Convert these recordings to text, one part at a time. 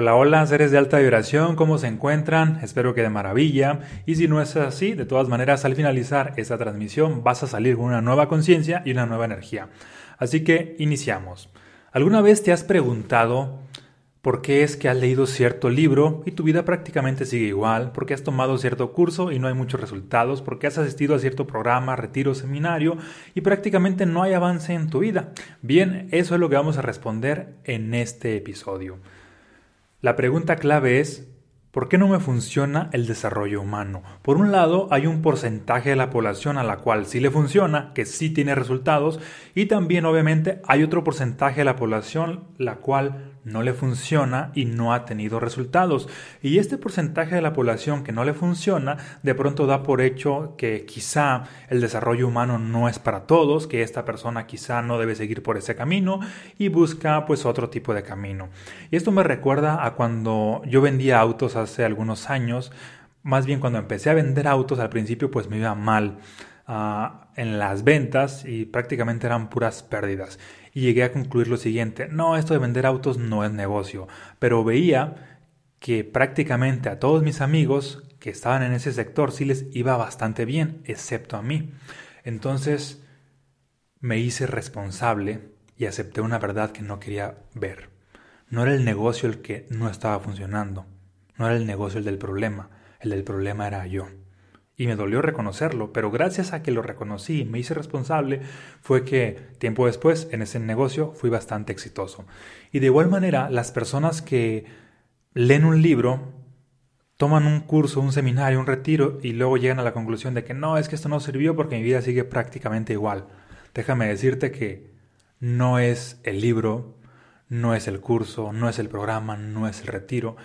Hola, hola, seres de alta vibración, ¿cómo se encuentran? Espero que de maravilla. Y si no es así, de todas maneras, al finalizar esta transmisión vas a salir con una nueva conciencia y una nueva energía. Así que iniciamos. ¿Alguna vez te has preguntado por qué es que has leído cierto libro y tu vida prácticamente sigue igual, porque has tomado cierto curso y no hay muchos resultados, porque has asistido a cierto programa, retiro, seminario y prácticamente no hay avance en tu vida? Bien, eso es lo que vamos a responder en este episodio. La pregunta clave es, ¿por qué no me funciona el desarrollo humano? Por un lado, hay un porcentaje de la población a la cual sí le funciona, que sí tiene resultados, y también obviamente hay otro porcentaje de la población la cual no le funciona y no ha tenido resultados. Y este porcentaje de la población que no le funciona, de pronto da por hecho que quizá el desarrollo humano no es para todos, que esta persona quizá no debe seguir por ese camino y busca pues otro tipo de camino. Y esto me recuerda a cuando yo vendía autos hace algunos años, más bien cuando empecé a vender autos al principio pues me iba mal. Ah, en las ventas y prácticamente eran puras pérdidas y llegué a concluir lo siguiente, no, esto de vender autos no es negocio, pero veía que prácticamente a todos mis amigos que estaban en ese sector sí les iba bastante bien, excepto a mí. Entonces me hice responsable y acepté una verdad que no quería ver. No era el negocio el que no estaba funcionando, no era el negocio el del problema, el del problema era yo y me dolió reconocerlo, pero gracias a que lo reconocí y me hice responsable, fue que tiempo después en ese negocio fui bastante exitoso. Y de igual manera, las personas que leen un libro, toman un curso, un seminario, un retiro y luego llegan a la conclusión de que no, es que esto no sirvió porque mi vida sigue prácticamente igual. Déjame decirte que no es el libro, no es el curso, no es el programa, no es el retiro,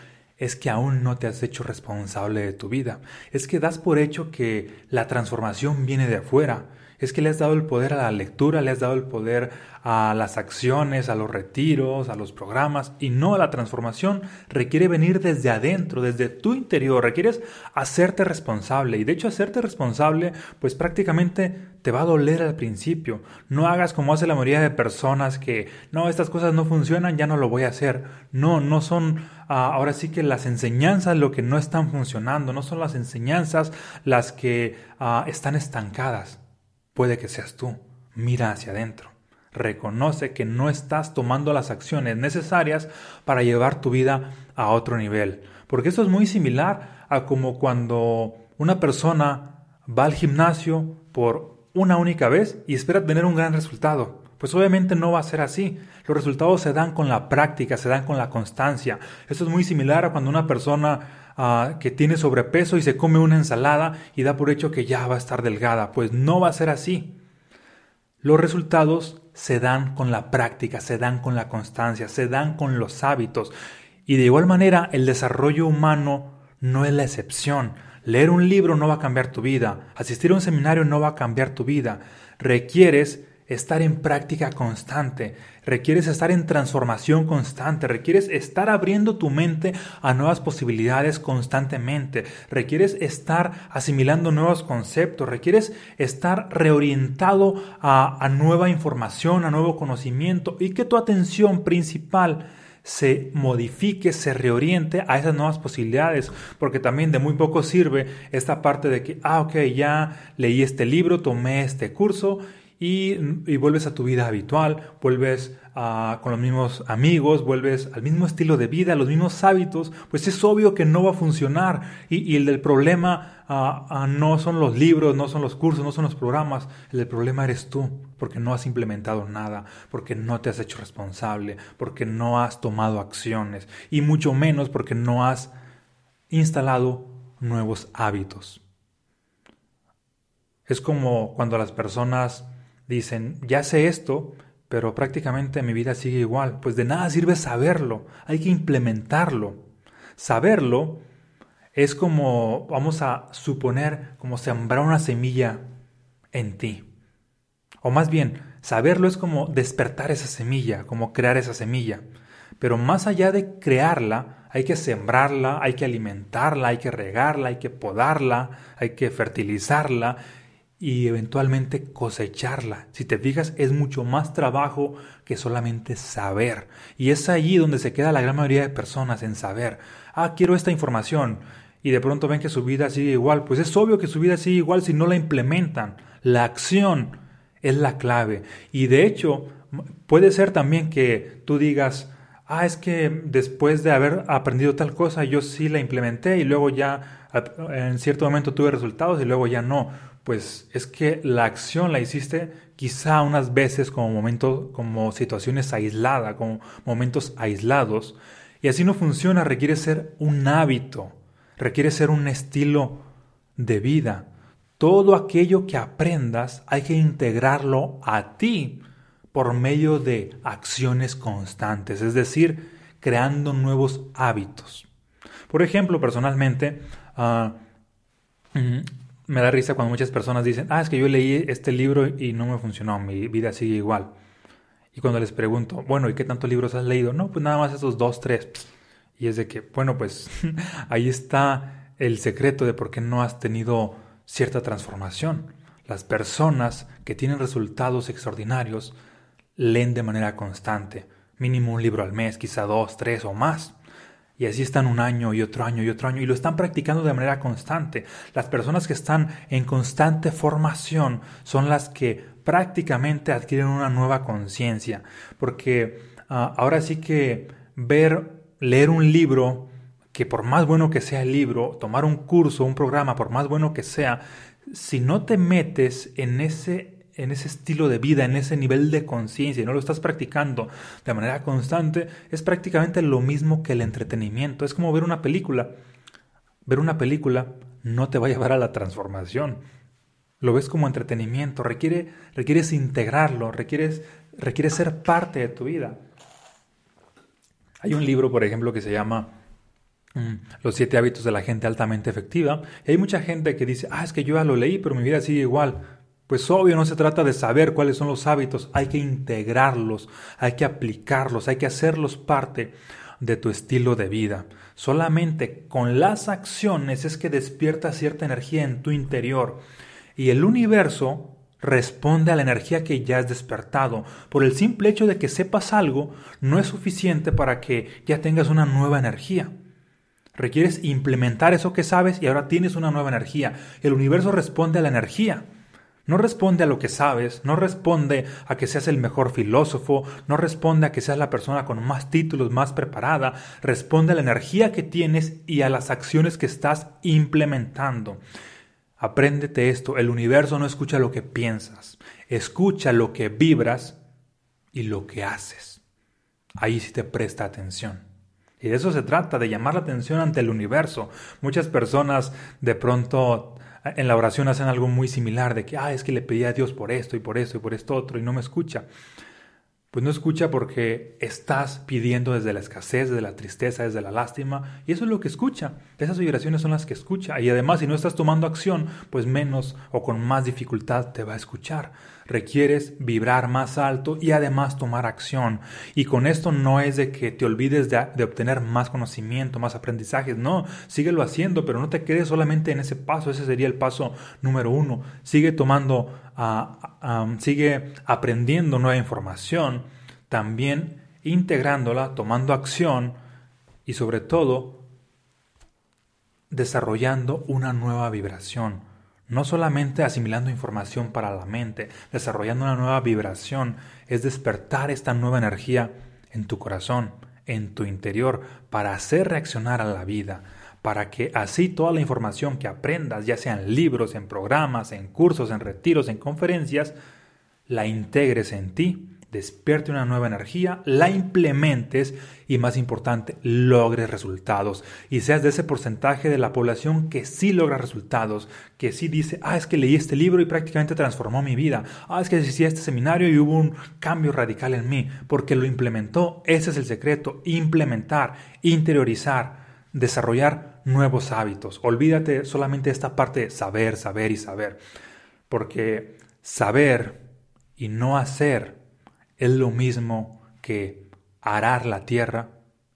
es que aún no te has hecho responsable de tu vida. Es que das por hecho que la transformación viene de afuera. Es que le has dado el poder a la lectura, le has dado el poder a las acciones, a los retiros, a los programas y no a la transformación. Requiere venir desde adentro, desde tu interior. Requieres hacerte responsable y de hecho hacerte responsable pues prácticamente te va a doler al principio. No hagas como hace la mayoría de personas que no, estas cosas no funcionan, ya no lo voy a hacer. No, no son ah, ahora sí que las enseñanzas lo que no están funcionando, no son las enseñanzas las que ah, están estancadas. Puede que seas tú. Mira hacia adentro. Reconoce que no estás tomando las acciones necesarias para llevar tu vida a otro nivel. Porque eso es muy similar a como cuando una persona va al gimnasio por una única vez y espera tener un gran resultado. Pues obviamente no va a ser así. Los resultados se dan con la práctica, se dan con la constancia. Eso es muy similar a cuando una persona ah, que tiene sobrepeso y se come una ensalada y da por hecho que ya va a estar delgada. Pues no va a ser así. Los resultados se dan con la práctica, se dan con la constancia, se dan con los hábitos. Y de igual manera, el desarrollo humano no es la excepción. Leer un libro no va a cambiar tu vida. Asistir a un seminario no va a cambiar tu vida. Requieres estar en práctica constante, requieres estar en transformación constante, requieres estar abriendo tu mente a nuevas posibilidades constantemente, requieres estar asimilando nuevos conceptos, requieres estar reorientado a, nueva información, a nuevo conocimiento y que tu atención principal se modifique, se reoriente a esas nuevas posibilidades, porque también de muy poco sirve esta parte de que, ah, ok, ya leí este libro, tomé este curso y, vuelves a tu vida habitual, vuelves con los mismos amigos, vuelves al mismo estilo de vida, los mismos hábitos, pues es obvio que no va a funcionar. Y, el del problema no son los libros, no son los cursos, no son los programas, el del problema eres tú, porque no has implementado nada, porque no te has hecho responsable, porque no has tomado acciones y mucho menos porque no has instalado nuevos hábitos. Es como cuando las personas dicen, ya sé esto, pero prácticamente mi vida sigue igual. Pues de nada sirve saberlo, hay que implementarlo. Saberlo es como, vamos a suponer, como sembrar una semilla en ti. O más bien, saberlo es como despertar esa semilla, como crear esa semilla. Pero más allá de crearla, hay que sembrarla, hay que alimentarla, hay que regarla, hay que podarla, hay que fertilizarla y eventualmente cosecharla. Si te fijas, es mucho más trabajo que solamente saber. Y es allí donde se queda la gran mayoría de personas en saber. Ah, quiero esta información. Y de pronto ven que su vida sigue igual. Pues es obvio que su vida sigue igual si no la implementan. La acción es la clave. Y de hecho, puede ser también que tú digas, ah, es que después de haber aprendido tal cosa, yo sí la implementé y luego ya en cierto momento tuve resultados y luego ya no. Pues es que la acción la hiciste quizá unas veces como momentos, como situaciones aisladas, como momentos aislados. Y así no funciona, requiere ser un hábito, requiere ser un estilo de vida. Todo aquello que aprendas hay que integrarlo a ti por medio de acciones constantes, es decir, creando nuevos hábitos. Por ejemplo, personalmente, ah, mm, me da risa cuando muchas personas dicen, ah, es que yo leí este libro y no me funcionó, mi vida sigue igual. Y cuando les pregunto, bueno, ¿y qué tantos libros has leído? No, pues nada más esos dos, tres. Y es de que, bueno, pues ahí está el secreto de por qué no has tenido cierta transformación. Las personas que tienen resultados extraordinarios leen de manera constante, mínimo un libro al mes, quizá dos, tres o más. Y así están un año y otro año y otro año y lo están practicando de manera constante. Las personas que están en constante formación son las que prácticamente adquieren una nueva conciencia. Porque ah, ahora sí que ver, leer un libro, que por más bueno que sea el libro, tomar un curso, un programa, por más bueno que sea, si no te metes en ese en ese estilo de vida, en ese nivel de conciencia y no lo estás practicando de manera constante, es prácticamente lo mismo que el entretenimiento. Es como ver una película. Ver una película no te va a llevar a la transformación. Lo ves como entretenimiento, requiere, requieres integrarlo, requieres, requiere ser parte de tu vida. Hay un libro, por ejemplo, que se llama mm, Los siete hábitos de la gente altamente efectiva. Y hay mucha gente que dice, ah, es que yo ya lo leí, pero mi vida sigue igual. Pues obvio no se trata de saber cuáles son los hábitos, hay que integrarlos, hay que aplicarlos, hay que hacerlos parte de tu estilo de vida. Solamente con las acciones es que despierta cierta energía en tu interior y el universo responde a la energía que ya has despertado. Por el simple hecho de que sepas algo no es suficiente para que ya tengas una nueva energía. Requieres implementar eso que sabes y ahora tienes una nueva energía. El universo responde a la energía. No responde a lo que sabes, no responde a que seas el mejor filósofo, no responde a que seas la persona con más títulos, más preparada, responde a la energía que tienes y a las acciones que estás implementando. Apréndete esto, el universo no escucha lo que piensas, escucha lo que vibras y lo que haces. Ahí sí te presta atención. Y de eso se trata, de llamar la atención ante el universo. Muchas personas de pronto en la oración hacen algo muy similar de que, ah, es que le pedí a Dios por esto y por esto y por esto otro y no me escucha. Pues no escucha porque estás pidiendo desde la escasez, desde la tristeza, desde la lástima, y eso es lo que escucha. Esas vibraciones son las que escucha. Y además, si no estás tomando acción, pues menos o con más dificultad te va a escuchar requieres vibrar más alto y además tomar acción. Y con esto no es de que te olvides de, obtener más conocimiento, más aprendizajes, no, síguelo haciendo, pero no te quedes solamente en ese paso, ese sería el paso número uno. Sigue tomando, ah, sigue aprendiendo nueva información, también integrándola, tomando acción y sobre todo desarrollando una nueva vibración no solamente asimilando información para la mente, desarrollando una nueva vibración, es despertar esta nueva energía en tu corazón, en tu interior, para hacer reaccionar a la vida, para que así toda la información que aprendas, ya sea en libros, en programas, en cursos, en retiros, en conferencias, la integres en ti despierte una nueva energía, la implementes y más importante, logres resultados. Y seas de ese porcentaje de la población que sí logra resultados, que sí dice, ah, es que leí este libro y prácticamente transformó mi vida, ah, es que asistí a este seminario y hubo un cambio radical en mí, porque lo implementó, ese es el secreto, implementar, interiorizar, desarrollar nuevos hábitos. Olvídate solamente de esta parte de saber, saber y saber, porque saber y no hacer es lo mismo que arar la tierra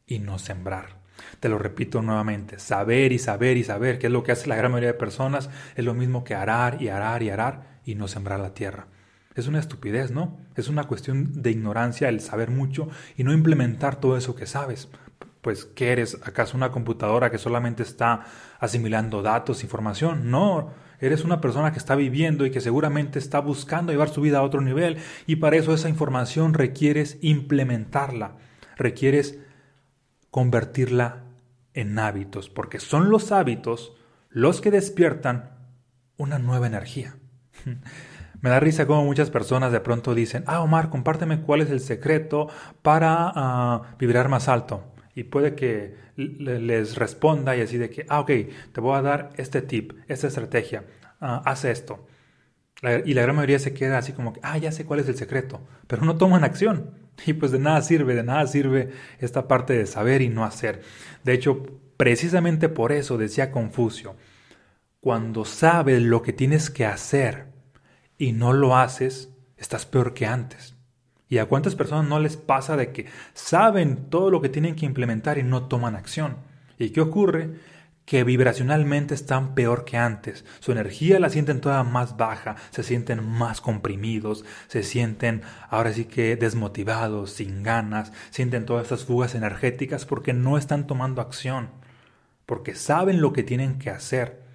y no sembrar. Te lo repito nuevamente, saber y saber y saber, que es lo que hace la gran mayoría de personas, es lo mismo que arar y arar y arar y no sembrar la tierra. Es una estupidez, ¿no? Es una cuestión de ignorancia el saber mucho y no implementar todo eso que sabes. Pues, ¿qué eres? ¿Acaso una computadora que solamente está asimilando datos, información? No, eres una persona que está viviendo y que seguramente está buscando llevar su vida a otro nivel y para eso esa información requieres implementarla, requieres convertirla en hábitos, porque son los hábitos los que despiertan una nueva energía. Me da risa como muchas personas de pronto dicen, ah, Omar, compárteme cuál es el secreto para uh, vibrar más alto. Y puede que les responda y así de que, ah, ok, te voy a dar este tip, esta estrategia, uh, haz esto. Y la gran mayoría se queda así como que, ah, ya sé cuál es el secreto, pero no toman acción. Y pues de nada sirve, de nada sirve esta parte de saber y no hacer. De hecho, precisamente por eso decía Confucio, cuando sabes lo que tienes que hacer, y no lo haces, estás peor que antes. ¿Y a cuántas personas no les pasa de que saben todo lo que tienen que implementar y no toman acción? ¿Y qué ocurre? Que vibracionalmente están peor que antes. Su energía la sienten toda más baja, se sienten más comprimidos, se sienten ahora sí que desmotivados, sin ganas, sienten todas estas fugas energéticas porque no están tomando acción, porque saben lo que tienen que hacer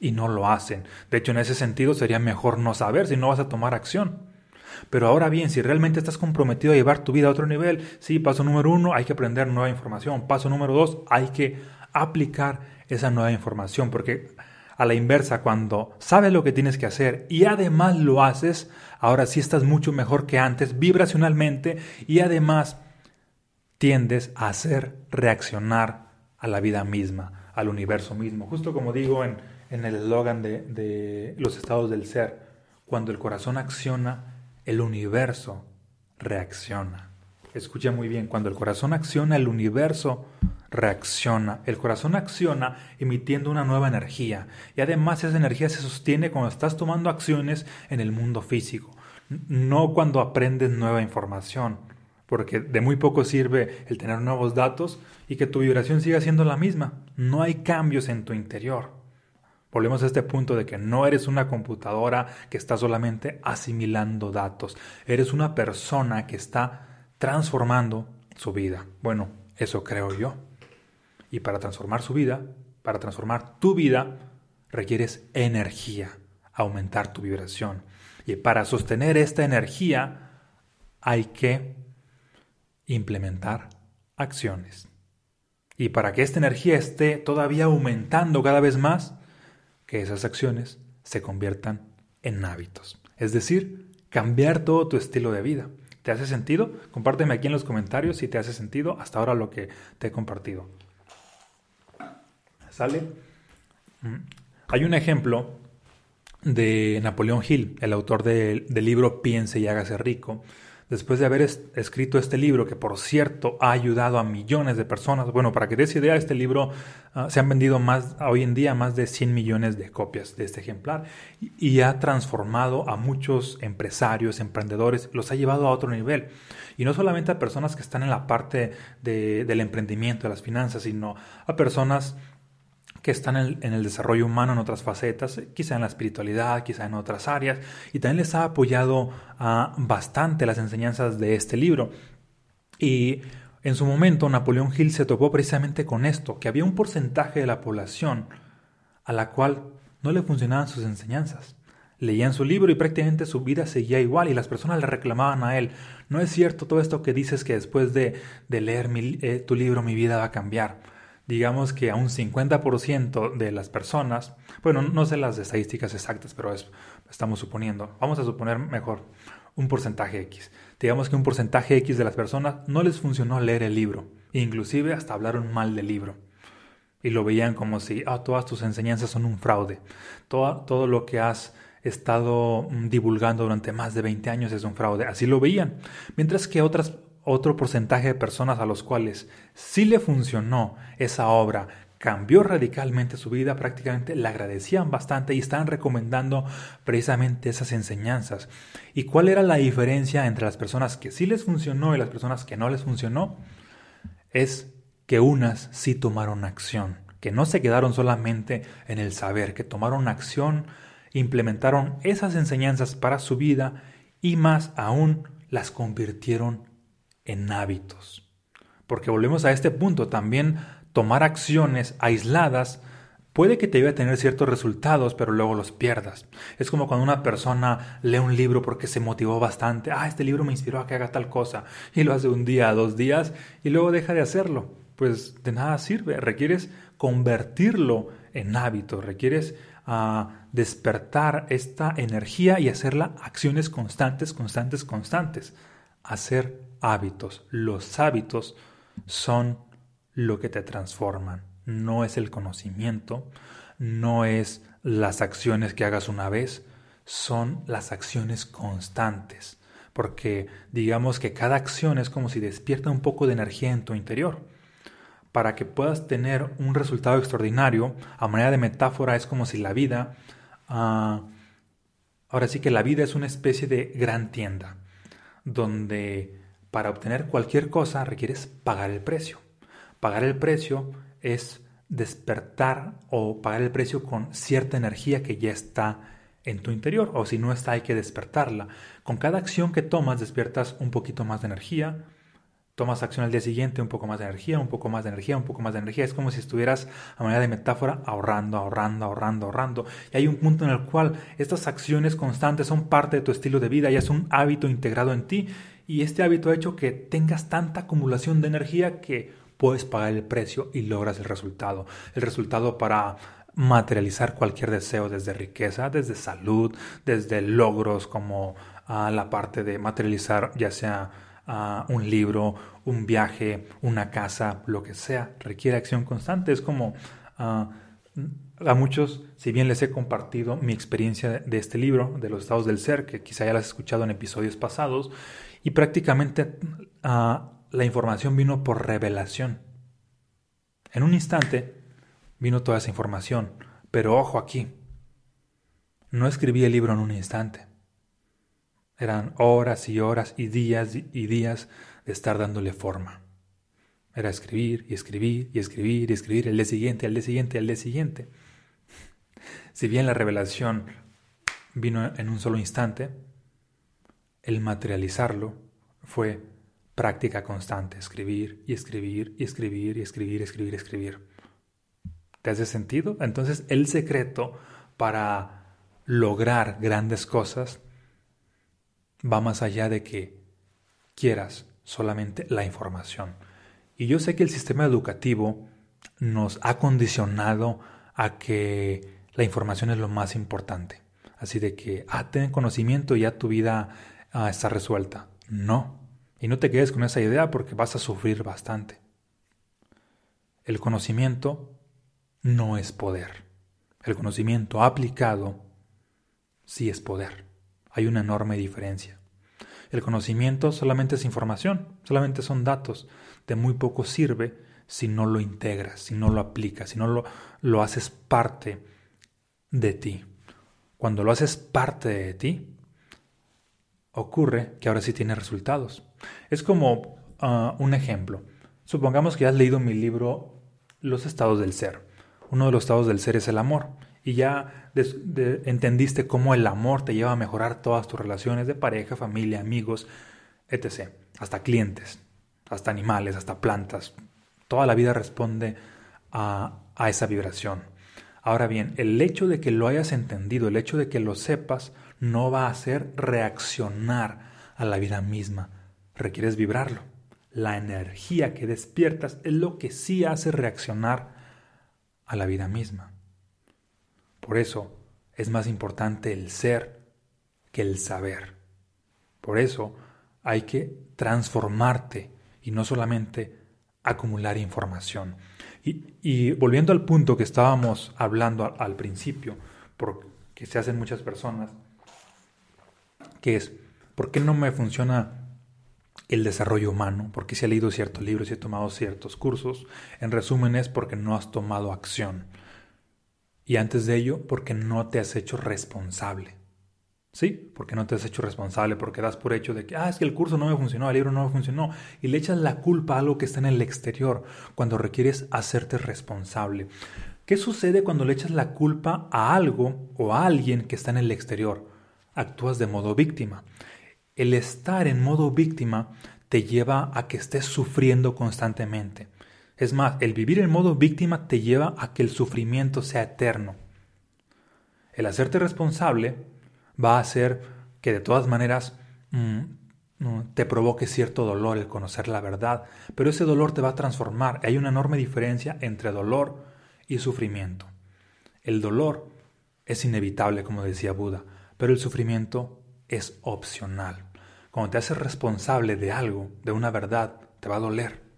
y no lo hacen. De hecho, en ese sentido sería mejor no saber si no vas a tomar acción. Pero ahora bien, si realmente estás comprometido a llevar tu vida a otro nivel, sí, paso número uno, hay que aprender nueva información. Paso número dos, hay que aplicar esa nueva información, porque a la inversa, cuando sabes lo que tienes que hacer y además lo haces, ahora sí estás mucho mejor que antes vibracionalmente y además tiendes a hacer reaccionar a la vida misma, al universo mismo. Justo como digo en en el eslogan de, los estados del ser. Cuando el corazón acciona, el universo reacciona. Escucha muy bien, cuando el corazón acciona, el universo reacciona. El corazón acciona emitiendo una nueva energía y además esa energía se sostiene cuando estás tomando acciones en el mundo físico, no cuando aprendes nueva información, porque de muy poco sirve el tener nuevos datos y que tu vibración siga siendo la misma. No hay cambios en tu interior. Volvemos a este punto de que no eres una computadora que está solamente asimilando datos, eres una persona que está transformando su vida. Bueno, eso creo yo. Y para transformar su vida, para transformar tu vida, requieres energía, aumentar tu vibración. Y para sostener esta energía hay que implementar acciones. Y para que esta energía esté todavía aumentando cada vez más, que esas acciones se conviertan en hábitos. Es decir, cambiar todo tu estilo de vida. ¿Te hace sentido? Compárteme aquí en los comentarios si te hace sentido hasta ahora lo que te he compartido. ¿Sale? Mm. Hay un ejemplo de Napoleón Hill, el autor del libro Piense y hágase rico, después de haber escrito este libro, que por cierto ha ayudado a millones de personas. Bueno, para que des idea, este libro ah, se han vendido más, hoy en día más de 100 millones de copias de este ejemplar y, ha transformado a muchos empresarios, emprendedores, los ha llevado a otro nivel. Y no solamente a personas que están en la parte del emprendimiento, de las finanzas, sino a personas que están en el, desarrollo humano en otras facetas, quizá en la espiritualidad, quizá en otras áreas, y también les ha apoyado ah, bastante las enseñanzas de este libro. Y en su momento Napoleón Hill se topó precisamente con esto, que había un porcentaje de la población a la cual no le funcionaban sus enseñanzas. Leían su libro y prácticamente su vida seguía igual y las personas le reclamaban a él, no es cierto todo esto que dices que después de, leer eh, tu libro mi vida va a cambiar digamos que a un 50% de las personas, bueno, no sé las estadísticas exactas, pero estamos suponiendo, vamos a suponer mejor un porcentaje X. Digamos que un porcentaje X de las personas no les funcionó leer el libro, inclusive hasta hablaron mal del libro. Y lo veían como si, ah, todas tus enseñanzas son un fraude, todo, todo lo que has estado mm, divulgando durante más de 20 años es un fraude. Así lo veían. Mientras que otras otro porcentaje de personas a los cuales sí le funcionó esa obra, cambió radicalmente su vida, prácticamente le agradecían bastante y estaban recomendando precisamente esas enseñanzas. ¿Y cuál era la diferencia entre las personas que sí les funcionó y las personas que no les funcionó? Es que unas sí tomaron acción, que no se quedaron solamente en el saber, que tomaron acción, implementaron esas enseñanzas para su vida y más aún las convirtieron en hábitos. Porque volvemos a este punto, también tomar acciones aisladas puede que te lleve a tener ciertos resultados, pero luego los pierdas. Es como cuando una persona lee un libro porque se motivó bastante, ah, este libro me inspiró a que haga tal cosa, y lo hace un día, dos días, y luego deja de hacerlo. Pues de nada sirve, requieres convertirlo en hábito, requieres ah, despertar esta energía y hacerla acciones constantes, constantes, constantes. Hacer hábitos. Los hábitos son lo que te transforman no es el conocimiento, no es las acciones que hagas una vez, son las acciones constantes, porque digamos que cada acción es como si despierta un poco de energía en tu interior. Para que puedas tener un resultado extraordinario, a manera de metáfora, es como si la vida, ah, ahora sí que la vida es una especie de gran tienda, donde para obtener cualquier cosa requieres pagar el precio. Pagar el precio es despertar o pagar el precio con cierta energía que ya está en tu interior o si no está hay que despertarla. Con cada acción que tomas despiertas un poquito más de energía, tomas acción al día siguiente, un poco más de energía, un poco más de energía, un poco más de energía. Es como si estuvieras a manera de metáfora ahorrando, ahorrando, ahorrando, ahorrando. Y hay un punto en el cual estas acciones constantes son parte de tu estilo de vida y es un hábito integrado en ti. Y este hábito ha hecho que tengas tanta acumulación de energía que puedes pagar el precio y logras el resultado. El resultado para materializar cualquier deseo, desde riqueza, desde salud, desde logros como ah, la parte de materializar ya sea ah, un libro, un viaje, una casa, lo que sea, requiere acción constante. Es como ah, a muchos, si bien les he compartido mi experiencia de este libro, de los estados del ser, que quizá ya las has escuchado en episodios pasados, y prácticamente la información vino por revelación. En un instante vino toda esa información, pero ojo aquí, no escribí el libro en un instante. Eran horas y horas y días y días de estar dándole forma. Era escribir y escribir y escribir y escribir el día siguiente, al día siguiente, al día siguiente. Si bien la revelación vino en un solo instante, el materializarlo fue práctica constante, escribir y escribir y escribir y escribir, escribir, escribir. ¿Te hace sentido? Entonces el secreto para lograr grandes cosas va más allá de que quieras solamente la información. Y yo sé que el sistema educativo nos ha condicionado a que la información es lo más importante. Así de que, ah, ten conocimiento y ya tu vida ah, está resuelta. No, y no te quedes con esa idea porque vas a sufrir bastante. El conocimiento no es poder. El conocimiento aplicado sí es poder. Hay una enorme diferencia. El conocimiento solamente es información, solamente son datos. De muy poco sirve si no lo integras, si no lo aplicas, si no lo, lo haces parte de ti. Cuando lo haces parte de ti, ocurre que ahora sí tiene resultados. Es como ah, un ejemplo. Supongamos que has leído mi libro Los estados del ser. Uno de los estados del ser es el amor. Y ya entendiste cómo el amor te lleva a mejorar todas tus relaciones de pareja, familia, amigos, etc. Hasta clientes, hasta animales, hasta plantas. Toda la vida responde a, a esa vibración. Ahora bien, el hecho de que lo hayas entendido, el hecho de que lo sepas, no va a hacer reaccionar a la vida misma. Requieres vibrarlo. La energía que despiertas es lo que sí hace reaccionar a la vida misma. Por eso es más importante el ser que el saber. Por eso hay que transformarte y no solamente acumular información. Y, volviendo al punto que estábamos hablando al, al principio, porque se hacen muchas personas, que es, ¿por qué no me funciona el desarrollo humano? Porque si he leído ciertos libros y he tomado ciertos cursos, en resumen es porque no has tomado acción. Y antes de ello, porque no te has hecho responsable. Sí, porque no te has hecho responsable, porque das por hecho de que, ah, es que el curso no me funcionó, el libro no me funcionó, y le echas la culpa a algo que está en el exterior, cuando requieres hacerte responsable. ¿Qué sucede cuando le echas la culpa a algo o a alguien que está en el exterior? Actúas de modo víctima. El estar en modo víctima te lleva a que estés sufriendo constantemente. Es más, el vivir en modo víctima te lleva a que el sufrimiento sea eterno. El hacerte responsable va a hacer que de todas maneras mm, te provoque cierto dolor el conocer la verdad, pero ese dolor te va a transformar. Hay una enorme diferencia entre dolor y sufrimiento. El dolor es inevitable, como decía Buda, pero el sufrimiento es opcional. Cuando te haces responsable de algo, de una verdad, te va a doler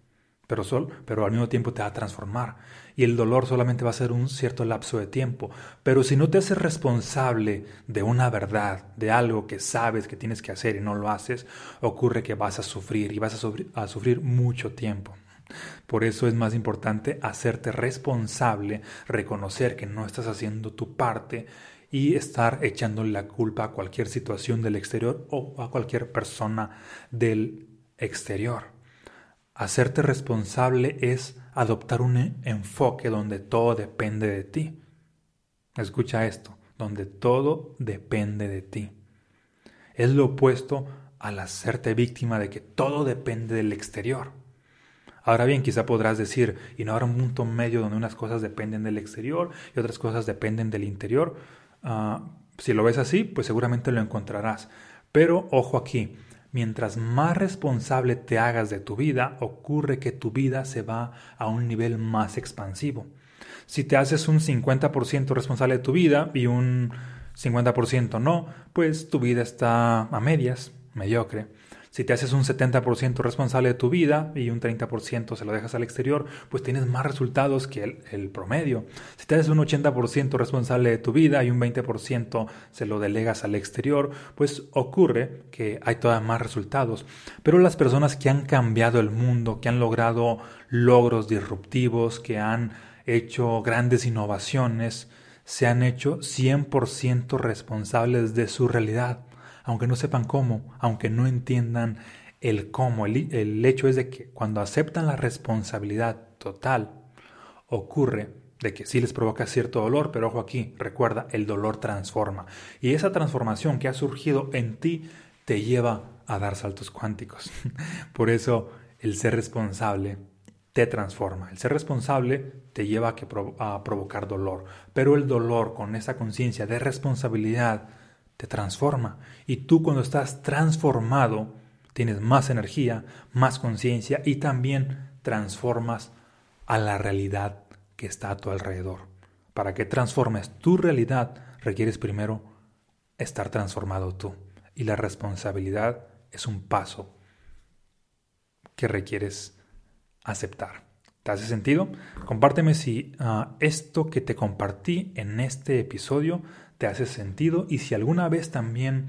pero, sol, pero al mismo tiempo te va a transformar. Y el dolor solamente va a ser un cierto lapso de tiempo. Pero si no te haces responsable de una verdad, de algo que sabes que tienes que hacer y no lo haces, ocurre que vas a sufrir y vas a sufrir, a sufrir mucho tiempo. Por eso es más importante hacerte responsable, reconocer que no estás haciendo tu parte y estar echándole la culpa a cualquier situación del exterior o a cualquier persona del exterior. Hacerte responsable es adoptar un enfoque donde todo depende de ti. Escucha esto, donde todo depende de ti. Es lo opuesto al hacerte víctima de que todo depende del exterior. Ahora bien, quizá podrás decir, y no habrá un punto medio donde unas cosas dependen del exterior y otras cosas dependen del interior. Ah, si lo ves así, pues seguramente lo encontrarás. Pero ojo aquí, Mientras más responsable te hagas de tu vida, ocurre que tu vida se va a un nivel más expansivo. Si te haces un 50% responsable de tu vida y un 50% no, pues tu vida está a medias, mediocre. Si te haces un 70% responsable de tu vida y un 30% se lo dejas al exterior, pues tienes más resultados que el, promedio. Si te haces un 80% responsable de tu vida y un 20% se lo delegas al exterior, pues ocurre que hay todavía más resultados. Pero las personas que han cambiado el mundo, que han logrado logros disruptivos, que han hecho grandes innovaciones, se han hecho 100% responsables de su realidad aunque no sepan cómo, aunque no entiendan el cómo. El, hecho es de que cuando aceptan la responsabilidad total, ocurre de que sí les provoca cierto dolor, pero ojo aquí, recuerda, el dolor transforma. Y esa transformación que ha surgido en ti te lleva a dar saltos cuánticos. Por eso el ser responsable te transforma. El ser responsable te lleva a, provocar dolor, pero el dolor con esa conciencia de responsabilidad te transforma. Y tú cuando estás transformado, tienes más energía, más conciencia y también transformas a la realidad que está a tu alrededor. Para que transformes tu realidad, requieres primero estar transformado tú. Y la responsabilidad es un paso que requieres aceptar. ¿Te hace sentido? Compárteme si ah, esto que te compartí en este episodio te hace sentido y si alguna vez también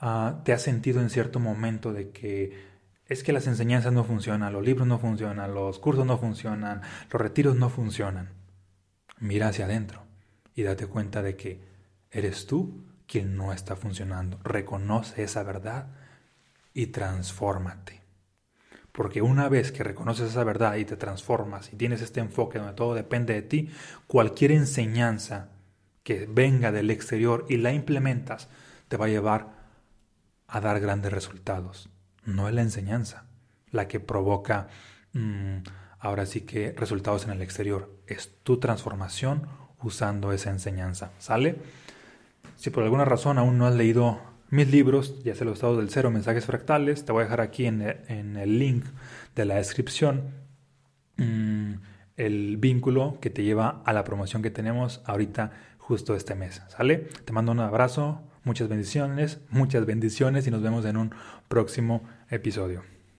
ah, te has sentido en cierto momento de que es que las enseñanzas no funcionan, los libros no funcionan, los cursos no funcionan, los retiros no funcionan. Mira hacia adentro y date cuenta de que eres tú quien no está funcionando. Reconoce esa verdad y transfórmate. Porque una vez que reconoces esa verdad y te transformas y tienes este enfoque donde todo depende de ti, cualquier enseñanza que venga del exterior y la implementas, te va a llevar a dar grandes resultados. No es la enseñanza la que provoca mm, ahora sí que resultados en el exterior. Es tu transformación usando esa enseñanza. ¿Sale? Si por alguna razón aún no has leído mis libros, ya sea los estados del cero, mensajes fractales, te voy a dejar aquí en el, link de la descripción mm, el vínculo que te lleva a la promoción que tenemos ahorita justo este mes. ¿Sale? Te mando un abrazo, muchas bendiciones, muchas bendiciones y nos vemos en un próximo episodio.